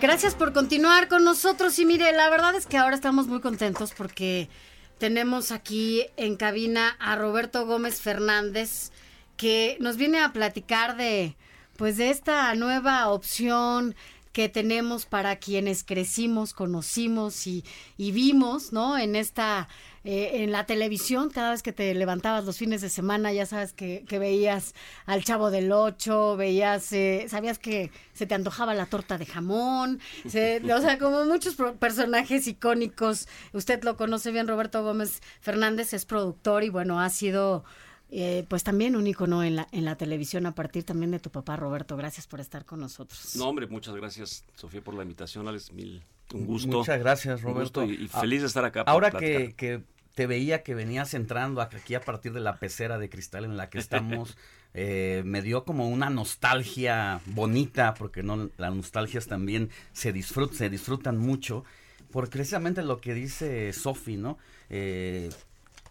Gracias por continuar con nosotros y mire, la verdad es que ahora estamos muy contentos porque tenemos aquí en cabina a Roberto Gómez Fernández que nos viene a platicar de pues de esta nueva opción que tenemos para quienes crecimos, conocimos y, y vimos, ¿no? En esta eh, en la televisión, cada vez que te levantabas los fines de semana, ya sabes que, que veías al Chavo del Ocho, veías, eh, sabías que se te antojaba la torta de jamón, se- o sea, como muchos personajes icónicos. Usted lo conoce bien, Roberto Gómez Fernández es productor y bueno, ha sido... eh, pues también un icono en la, en la televisión a partir también de tu papá Roberto. Gracias por estar con nosotros. No, hombre, muchas gracias, Sofía, por la invitación. Alex, mil, un gusto. Muchas gracias, Un gusto Roberto. y, y feliz de estar acá. Ahora que, que te veía que venías entrando aquí a partir de la pecera de cristal en la que estamos, eh, me dio como una nostalgia bonita, porque no las nostalgias también se, disfrut, se disfrutan mucho, por precisamente lo que dice Sofi, ¿no? Eh,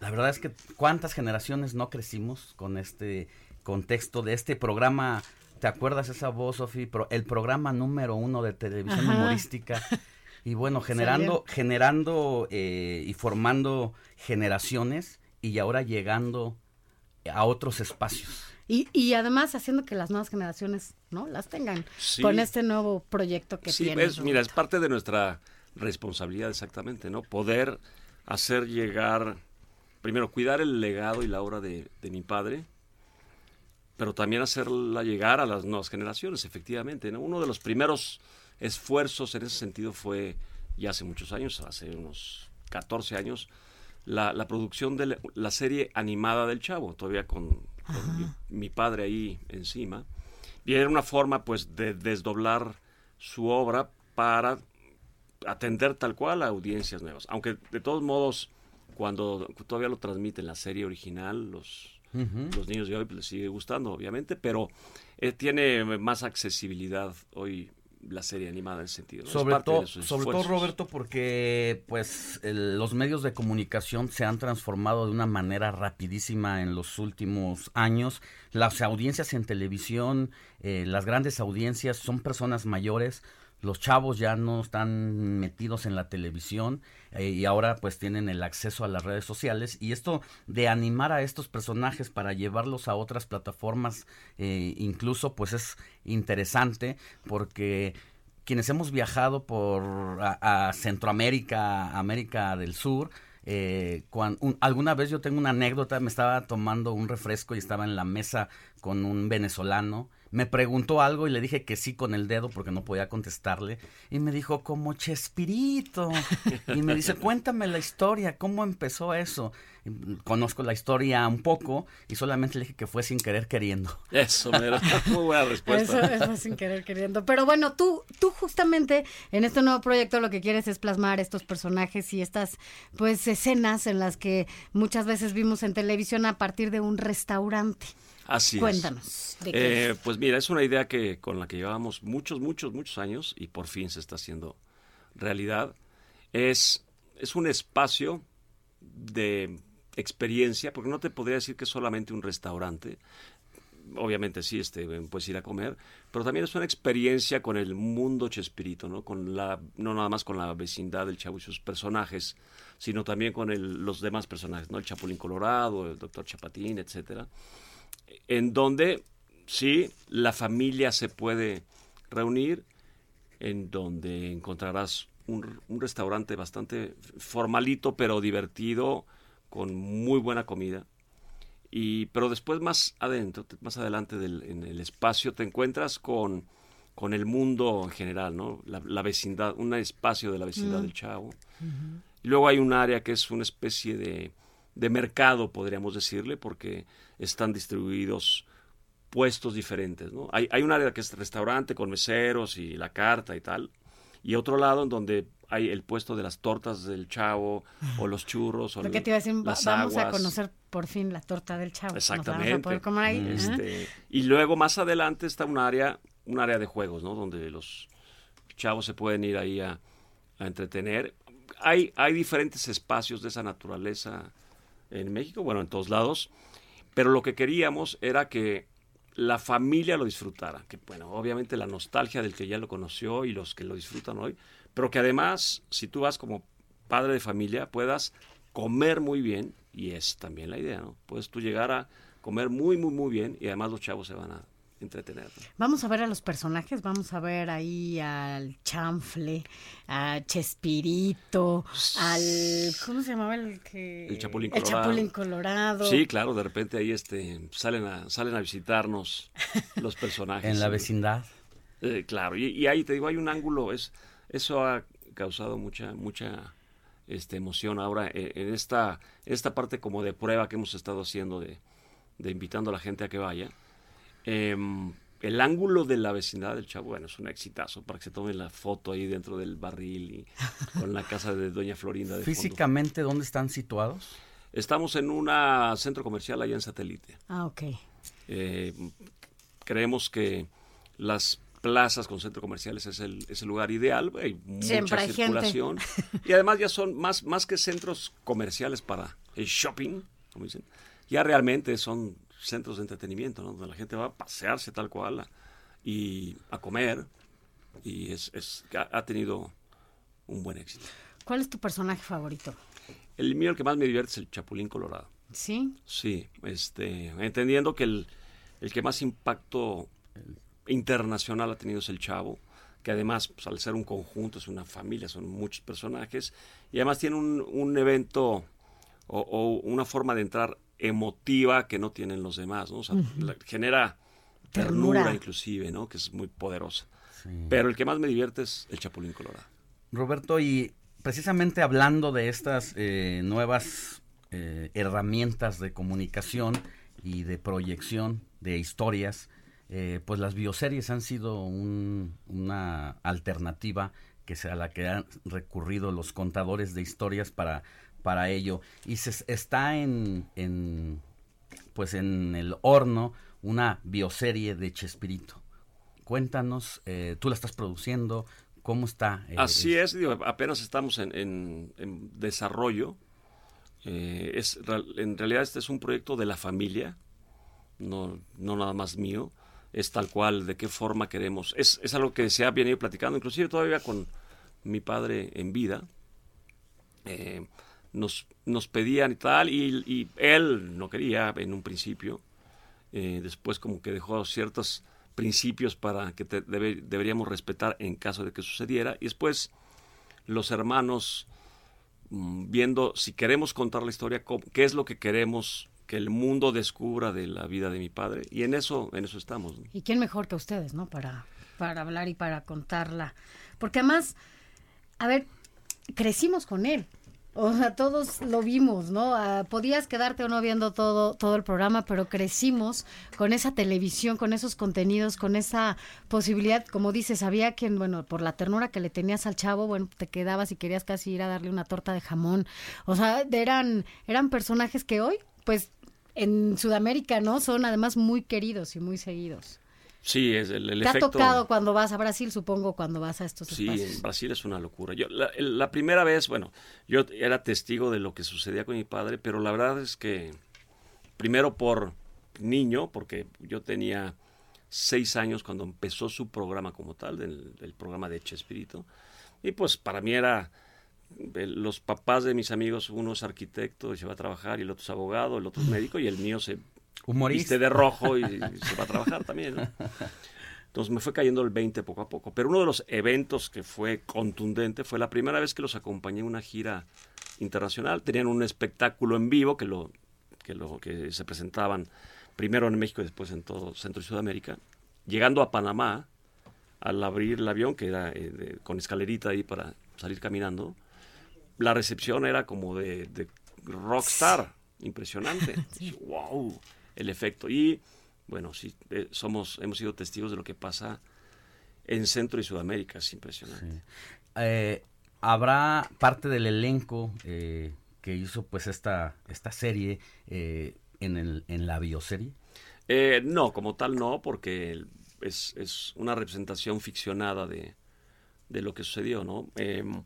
la verdad es que cuántas generaciones no crecimos con este contexto de este programa. ¿Te acuerdas esa voz, Sofi? Pro- el programa número uno de televisión Ajá. humorística. Y bueno, generando, generando eh, y formando generaciones y ahora llegando a otros espacios. Y, y además haciendo que las nuevas generaciones no las tengan Sí. con este nuevo proyecto que Sí, tiene. es, mira, es parte de nuestra responsabilidad exactamente, ¿no? Poder hacer llegar, primero, cuidar el legado y la obra de, de mi padre, pero también hacerla llegar a las nuevas generaciones, efectivamente, ¿no? Uno de los primeros esfuerzos en ese sentido fue, ya hace muchos años, hace unos 14 años, la, la producción de la, la serie animada del Chavo, todavía con, con mi, mi padre ahí encima. Y era una forma, pues, de desdoblar su obra para atender tal cual a audiencias nuevas. Aunque, de todos modos, cuando todavía lo transmiten la serie original, los, los niños de hoy pues, les sigue gustando, obviamente, pero eh, tiene más accesibilidad hoy la serie animada en ese sentido. ¿no? Sobre, todo, sobre todo. Roberto, porque pues el- los medios de comunicación se han transformado de una manera rapidísima en los últimos años. Las audiencias en televisión, eh, las grandes audiencias son personas mayores. Los chavos ya no están metidos en la televisión eh, y ahora pues tienen el acceso a las redes sociales y esto de animar a estos personajes para llevarlos a otras plataformas eh, incluso pues es interesante porque quienes hemos viajado por a, Centroamérica, América del Sur, eh, alguna vez yo tengo una anécdota, me estaba tomando un refresco y estaba en la mesa con un venezolano. Me preguntó algo y le dije que sí con el dedo porque no podía contestarle. Y me dijo, como Chespirito. Y me dice, cuéntame la historia, ¿cómo empezó eso? Y, Conozco la historia un poco y solamente le dije que fue sin querer queriendo. Eso, mira, muy buena Eso, respuesta. eso sin querer queriendo. Pero bueno, tú, tú justamente en este nuevo proyecto lo que quieres es plasmar estos personajes y estas pues escenas en las que muchas veces vimos en televisión a partir de un restaurante. Así es. ¿de qué Eh, es? pues mira, es una idea que con la que llevábamos muchos, muchos, muchos años y por fin se está haciendo realidad. Es, es un espacio de experiencia, porque no te podría decir que es solamente un restaurante. Obviamente sí, este, puedes ir a comer, pero también es una experiencia con el mundo Chespirito, ¿no? Con la, no nada más con la vecindad del Chavo y sus personajes, sino también con el- los demás personajes, ¿no? El Chapulín Colorado, el Doctor Chapatín, etcétera en donde sí, la familia se puede reunir, en donde encontrarás un, un restaurante bastante formalito, pero divertido, con muy buena comida. Y, pero después más adentro, más adelante del- en el espacio, te encuentras con, con el mundo en general, ¿no? La, la vecindad, un espacio de la vecindad del Chavo. Y luego hay un área que es una especie de, de mercado, podríamos decirle, porque están distribuidos puestos diferentes, ¿no? Hay, hay un área que es restaurante con meseros y la carta y tal, y otro lado en donde hay el puesto de las tortas del chavo o los churros o Lo que te iba a decir, las vamos a conocer por fin la torta del chavo. Nos vamos a Exactamente. poder comer ahí. ¿eh? Este, y luego más adelante está un área, un área de juegos, ¿no? Donde los chavos se pueden ir ahí a, a entretener. Hay, hay diferentes espacios de esa naturaleza en México, bueno, en todos lados. Pero lo que queríamos era que la familia lo disfrutara. Que, bueno, obviamente la nostalgia del que ya lo conoció y los que lo disfrutan hoy. Pero que además, si tú vas como padre de familia, puedas comer muy bien. Y es también la idea, ¿no? Puedes tú llegar a comer muy, muy, muy bien y además los chavos se van a Vamos a ver a los personajes, vamos a ver ahí al chanfle, a Chespirito, al ¿cómo se llamaba el que El Chapulín El Colorado. Chapulín Colorado. Sí, claro, de repente ahí este, salen, a, salen a visitarnos los personajes. En la vecindad. Eh, claro, y, y ahí te digo, hay un ángulo, es, eso ha causado mucha, mucha este, emoción ahora eh, en esta, esta parte como de prueba que hemos estado haciendo de, de invitando a la gente a que vaya. Em, el ángulo de la vecindad del Chavo, bueno, es un exitazo para que se tomen la foto ahí dentro del barril y con la casa de Doña Florinda de fondo. Físicamente, ¿dónde están situados? Estamos en un centro comercial allá en Satélite. Ah, ok. Eh, creemos que las plazas con centros comerciales es el, es el lugar ideal. Hay mucha Siempre hay gente. circulación. Y además ya son más, más que centros comerciales para el shopping, como dicen, ya realmente son centros de entretenimiento, ¿no? donde la gente va a pasearse tal cual a- y a comer. Y es, es, ha, tenido un buen éxito. ¿Cuál es tu personaje favorito? El mío, el que más me divierte es el Chapulín Colorado. ¿Sí? Sí, este, entendiendo que el, el que más impacto internacional ha tenido es el Chavo, que además, pues, al ser un conjunto, es una familia, son muchos personajes, y además tiene un, un evento o, o una forma de entrar emotiva que no tienen los demás, ¿no? O sea, genera ternura, Ternura. inclusive, ¿no? Que es muy poderosa. Pero el que más me divierte es el Chapulín Colorado. Roberto, y precisamente hablando de estas eh, nuevas eh, herramientas de comunicación y de proyección de historias, eh, pues las bioseries han sido un- una alternativa que sea la que han recurrido los contadores de historias para, para ello. Y se está en, en, pues en el horno una bioserie de Chespirito. Cuéntanos, eh, tú la estás produciendo, ¿cómo está? eh, Así es, digo, apenas estamos en, en- en desarrollo. Eh, es, en realidad este es un proyecto de la familia, no, no nada más mío. Es tal cual, de qué forma queremos. Es, es algo que se ha venido platicando, inclusive todavía con mi padre en vida. Nos, nos pedían y tal, y, él no quería en un principio. Eh, después como que dejó ciertos principios para que te- debe- deberíamos respetar en caso de que sucediera. Y después los hermanos mm, viendo si queremos contar la historia, qué es lo que queremos que el mundo descubra de la vida de mi padre. Y en eso, en eso estamos. ¿Y quién mejor que ustedes, no? Para, para hablar y para contarla. Porque además, a ver, crecimos con él. O sea, todos lo vimos, ¿no? Ah, podías quedarte o no viendo todo, todo el programa, pero crecimos con esa televisión, con esos contenidos, con esa posibilidad, como dices, había quien, bueno, por la ternura que le tenías al chavo, bueno, te quedabas y querías casi ir a darle una torta de jamón. O sea, eran, eran personajes que hoy, pues, en Sudamérica, ¿no? Son además muy queridos y muy seguidos. Sí, es el, el ¿Te efecto. ha tocado cuando vas a Brasil, supongo, cuando vas a estos Sí, espacios? en Brasil es una locura. Yo, la, el- la primera vez, bueno, yo era testigo de lo que sucedía con mi padre, pero la verdad es que, primero por niño, porque yo tenía seis años cuando empezó su programa como tal, del, del programa de Chespirito, y pues para mí era el- los papás de mis amigos, uno es arquitecto y se va a trabajar, y el otro es abogado, el otro es médico, y el mío se Humorista. viste de rojo y, se va a trabajar también, ¿no? Entonces me fue cayendo el 20 poco a poco. Pero uno de los eventos que fue contundente fue la primera vez que los acompañé en una gira internacional. Tenían un espectáculo en vivo que lo que lo que se presentaban primero en México y después en todo Centro y Sudamérica. Llegando a Panamá, al abrir el avión, que era eh, de- con escalerita ahí para salir caminando, la recepción era como de, de rockstar. impresionante. wow, el efecto. Y bueno, sí, eh, somos, hemos sido testigos de lo que pasa en Centro y Sudamérica, es impresionante. Eh, Habrá parte del elenco eh, que hizo pues esta, esta serie en, el, en la bioserie. no, como tal no, porque es, es una representación ficcionada de, de, lo que sucedió, ¿no? Em,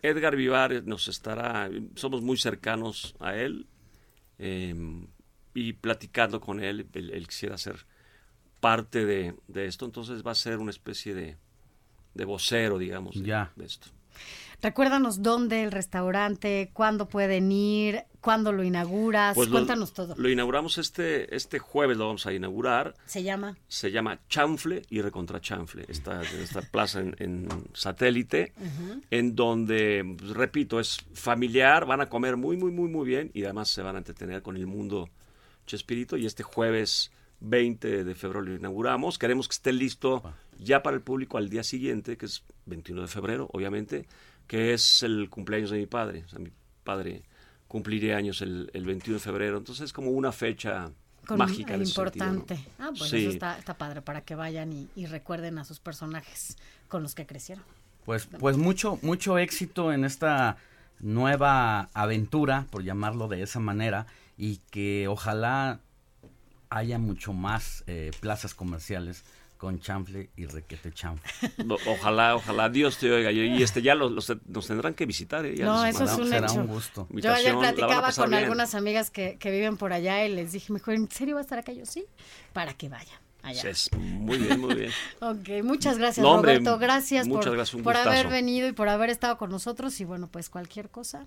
Edgar Vivar nos estará, somos muy cercanos a él em, y platicando con él, él, quisiera ser parte de, esto, entonces va a ser una especie de, de vocero, digamos, de, esto. Recuérdanos dónde el restaurante, cuándo pueden ir, cuándo lo inauguras, pues cuéntanos todo. Lo inauguramos este, este jueves, lo vamos a inaugurar. ¿Se llama? Se llama Chanfle y Recontra Chanfle, esta, esta plaza en, satélite, en donde, pues, repito, es familiar, van a comer muy, muy, muy, muy bien y además se van a entretener con el mundo Chespirito y este jueves 20 de febrero lo inauguramos. Queremos que esté listo ya para el público al día siguiente, que es 21 de febrero, obviamente, que es el cumpleaños de mi padre. O sea, mi padre cumpliría años el, 21 de febrero. Entonces es como una fecha mágica. importante. Ah, pues eso está, padre para que vayan y, recuerden a sus personajes con los que crecieron. Pues, pues mucho, mucho éxito en esta nueva aventura, por llamarlo de esa manera, y que ojalá haya mucho más eh, plazas comerciales con chanfle y requete chanfle. Ojalá, ojalá Dios te oiga. Y este ya los, nos tendrán que visitar. ¿eh? no, eso es un Será un gusto. Yo ayer platicaba con algunas amigas que, que, viven por allá y les dije, mejor, ¿en serio va a estar acá? Yo sí, para que vayan. Allá. muy bien, muy bien. ok, muchas gracias, Roberto. Gracias, por, por haber venido y por haber estado con nosotros. Y bueno, pues cualquier cosa,